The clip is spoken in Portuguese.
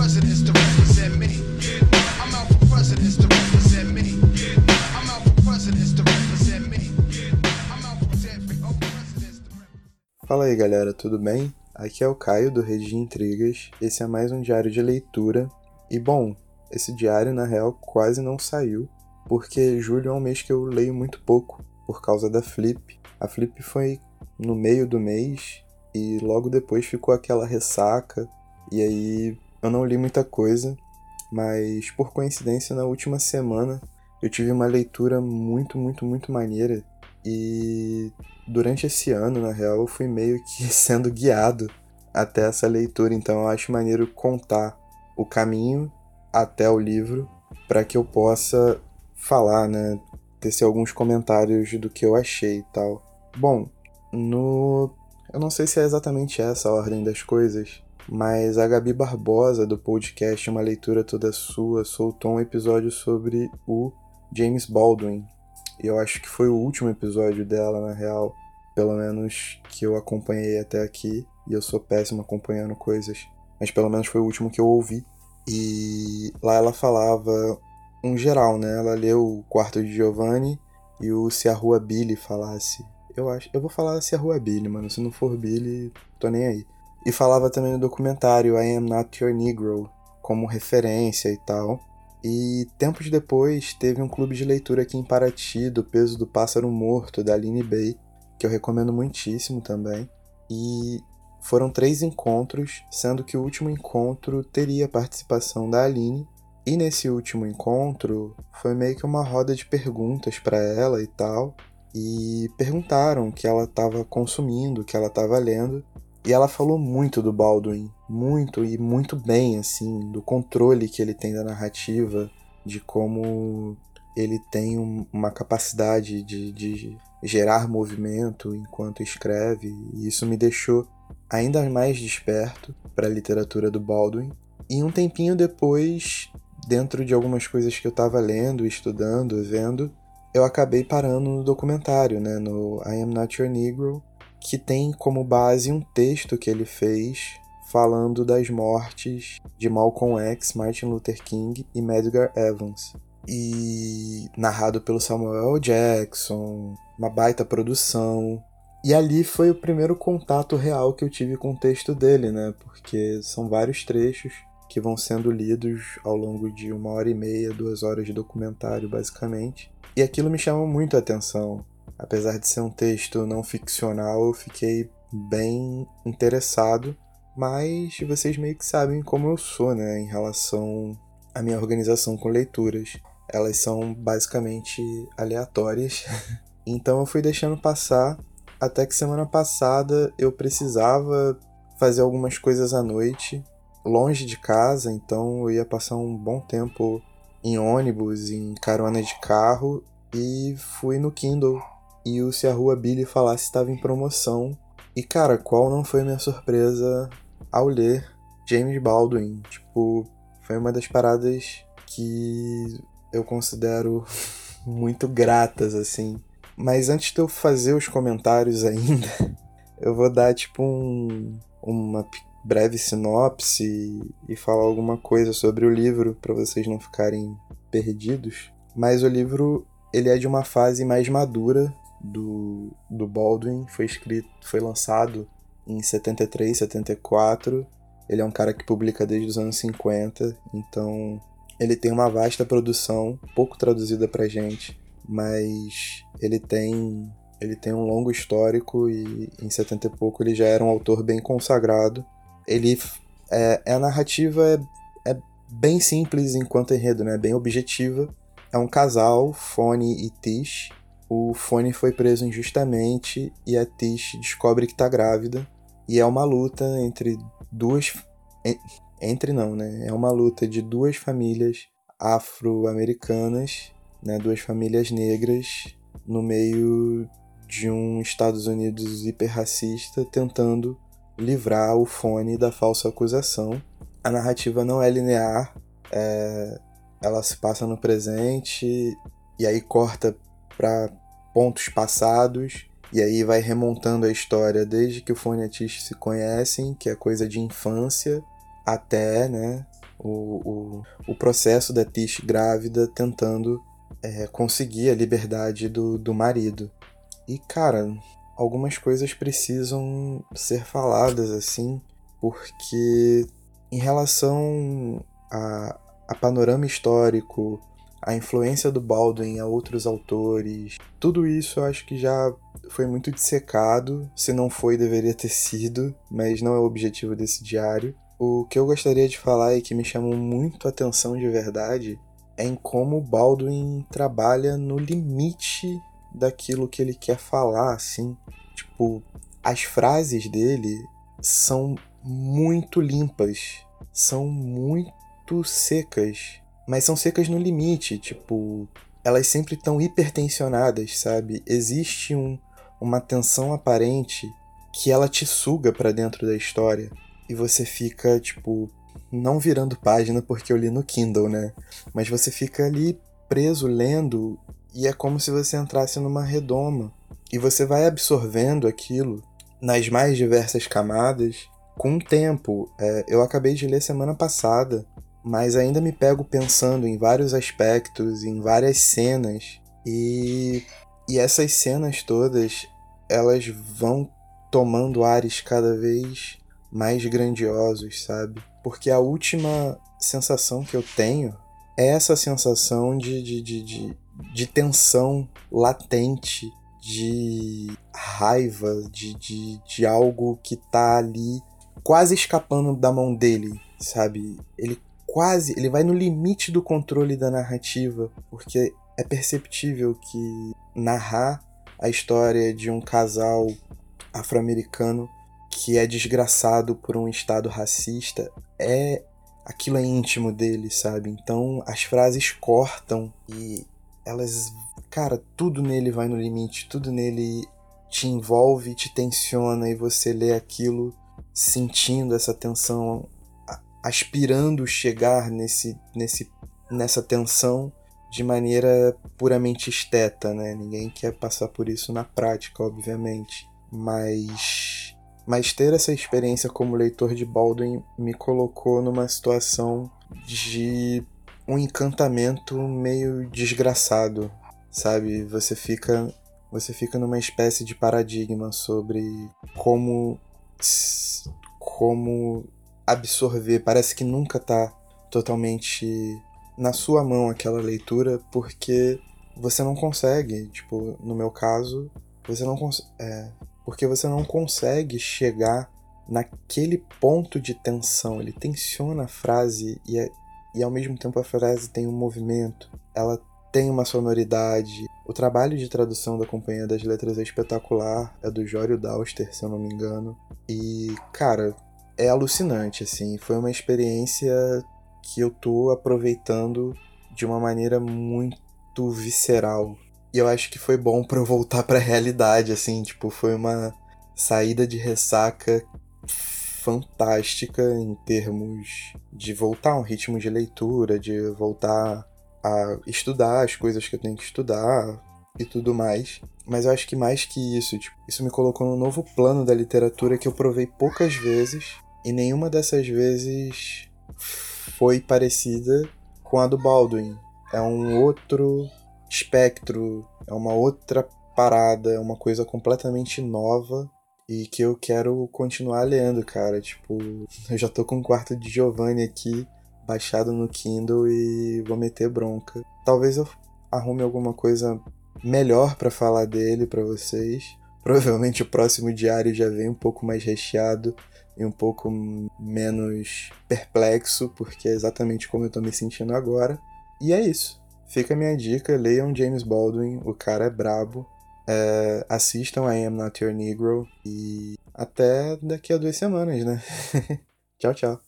presidents to represent me. I'm out for presidents to represent me. I'm out for presidents to represent me. I'm out for presidents to represent. Fala aí galera, tudo bem? Aqui é o Caio do Rede de Intrigas. Esse é mais um diário de leitura. E bom, esse diário na real quase não saiu, porque julho é um mês que eu leio muito pouco por causa da Flip. A Flip foi no meio do mês e logo depois ficou aquela ressaca e aí eu não li muita coisa, mas por coincidência na última semana eu tive uma leitura muito, muito, muito maneira. E durante esse ano, na real, eu fui meio que sendo guiado até essa leitura, então eu acho maneiro contar o caminho até o livro para que eu possa falar, né, tecer alguns comentários do que eu achei e tal. Bom, no eu não sei se é exatamente essa a ordem das coisas, mas a Gabi Barbosa, do podcast Uma Leitura Toda Sua, soltou um episódio sobre o James Baldwin. Eu acho que foi o último episódio dela, na real, pelo menos que eu acompanhei até aqui. E eu sou péssimo acompanhando coisas, mas pelo menos foi o último que eu ouvi. E lá ela falava um geral, né? Ela leu o Quarto de Giovanni e o Se a Rua Billy falasse. Eu acho, eu vou falar Se a Rua Billy, mano. Se não for Billy, tô nem aí. E falava também no documentário I Am Not Your Negro como referência e tal. E tempos depois teve um clube de leitura aqui em Paraty do Peso do Pássaro Morto da Aline Bay, que eu recomendo muitíssimo também. E foram três encontros, sendo que o último encontro teria participação da Aline. E nesse último encontro foi meio que uma roda de perguntas para ela e tal. E perguntaram o que ela estava consumindo, o que ela estava lendo. E ela falou muito do Baldwin, muito e muito bem, assim, do controle que ele tem da narrativa, de como ele tem um- uma capacidade de, de gerar movimento enquanto escreve, e isso me deixou ainda mais desperto para a literatura do Baldwin. E um tempinho depois, dentro de algumas coisas que eu estava lendo, estudando, vendo, eu acabei parando no documentário, né, no I Am Not Your Negro, que tem como base um texto que ele fez falando das mortes de Malcolm X, Martin Luther King e Medgar Evans. E narrado pelo Samuel. Jackson, uma baita produção. E ali foi o primeiro contato real que eu tive com o texto dele, né? Porque são vários trechos que vão sendo lidos ao longo de uma hora e meia, duas horas de documentário, basicamente. E aquilo me chamou muito a atenção. Apesar de ser um texto não ficcional, eu fiquei bem interessado, mas vocês meio que sabem como eu sou, né, em relação à minha organização com leituras. Elas são basicamente aleatórias. então eu fui deixando passar até que semana passada eu precisava fazer algumas coisas à noite, longe de casa, então eu ia passar um bom tempo em ônibus, em carona de carro e fui no Kindle e o Se a Rua Billy Falasse estava em promoção. E cara, qual não foi minha surpresa ao ler James Baldwin? Tipo, foi uma das paradas que eu considero muito gratas, assim. Mas antes de eu fazer os comentários ainda, eu vou dar tipo um, uma breve sinopse e falar alguma coisa sobre o livro para vocês não ficarem perdidos. Mas o livro ele é de uma fase mais madura do, do Baldwin, foi escrito, foi lançado em 73, 74. Ele é um cara que publica desde os anos 50, então ele tem uma vasta produção, pouco traduzida pra gente, mas ele tem ele tem um longo histórico e em 70 e pouco ele já era um autor bem consagrado. Ele é, a narrativa é, é bem simples enquanto enredo, né? Bem objetiva. É um casal, Fone e Tish. O Fone foi preso injustamente e a Tish descobre que tá grávida. E é uma luta entre duas. en- Entre não, né? É uma luta de duas famílias afro-americanas, né? Duas famílias negras no meio de um Estados Unidos hiperracista tentando livrar o Fone da falsa acusação. A narrativa não é linear, é, ela se passa no presente e aí corta para pontos passados e aí vai remontando a história desde que o Fone a Tish se conhecem, que é coisa de infância, até, né, o, o, o processo da Tish grávida tentando é, conseguir a liberdade do, do marido. E, cara, algumas coisas precisam ser faladas assim, porque em relação a, a panorama histórico, a influência do Baldwin a outros autores, tudo isso eu acho que já foi muito dissecado. Se não foi, deveria ter sido, mas não é o objetivo desse diário. O que eu gostaria de falar e que me chamou muito a atenção de verdade é em como Baldwin trabalha no limite daquilo que ele quer falar, assim. Tipo, as frases dele são muito limpas, são muito secas, mas são secas no limite, tipo, elas sempre estão hipertensionadas, sabe? Existe um, uma tensão aparente que ela te suga para dentro da história e você fica, tipo, não virando página porque eu li no Kindle, né? Mas você fica ali preso lendo e é como se você entrasse numa redoma e você vai absorvendo aquilo nas mais diversas camadas com o tempo. É, eu acabei de ler semana passada, mas ainda me pego pensando em vários aspectos, em várias cenas e e essas cenas todas elas vão tomando ares cada vez mais grandiosos, sabe? Porque a última sensação que eu tenho é essa sensação de, de, de, de, de tensão latente, de raiva, de, de, de algo que tá ali quase escapando da mão dele, sabe? Ele quase, ele vai no limite do controle da narrativa, porque é perceptível que narrar a história de um casal afro-americano que é desgraçado por um estado racista é aquilo é íntimo dele, sabe? Então as frases cortam e elas, cara, tudo nele vai no limite, tudo nele te envolve, te tensiona e você lê aquilo sentindo essa tensão, aspirando chegar nesse, nesse, nessa tensão de maneira puramente esteta, né? Ninguém quer passar por isso na prática, obviamente, mas mas ter essa experiência como leitor de Baldwin me colocou numa situação de um encantamento meio desgraçado, sabe? Você fica você fica numa espécie de paradigma sobre como como absorver, parece que nunca tá totalmente na sua mão aquela leitura porque você não consegue, tipo, no meu caso, você não consegue, é, porque você não consegue chegar naquele ponto de tensão. Ele tensiona a frase e, é, e ao mesmo tempo a frase tem um movimento, ela tem uma sonoridade. O trabalho de tradução da Companhia das Letras é espetacular, é do Jório Dauster, se eu não me engano. E, cara, é alucinante, assim. Foi uma experiência que eu tô aproveitando de uma maneira muito visceral, e eu acho que foi bom para eu voltar para a realidade, assim, tipo, foi uma saída de ressaca fantástica em termos de voltar a um ritmo de leitura, de voltar a estudar as coisas que eu tenho que estudar e tudo mais. Mas eu acho que mais que isso, tipo, isso me colocou num novo plano da literatura que eu provei poucas vezes e nenhuma dessas vezes foi parecida com a do Baldwin. É um outro espectro, é uma outra parada, é uma coisa completamente nova e que eu quero continuar lendo, cara. Tipo, eu já tô com um quarto de Giovanni aqui baixado no Kindle e vou meter bronca. Talvez eu arrume alguma coisa melhor para falar dele para vocês. Provavelmente o próximo diário já vem um pouco mais recheado e um pouco menos perplexo, porque é exatamente como eu tô me sentindo agora. E é isso. Fica a minha dica, leiam James Baldwin, o cara é brabo. É, assistam I Am Not Your Negro e até daqui a duas semanas, né? tchau, tchau.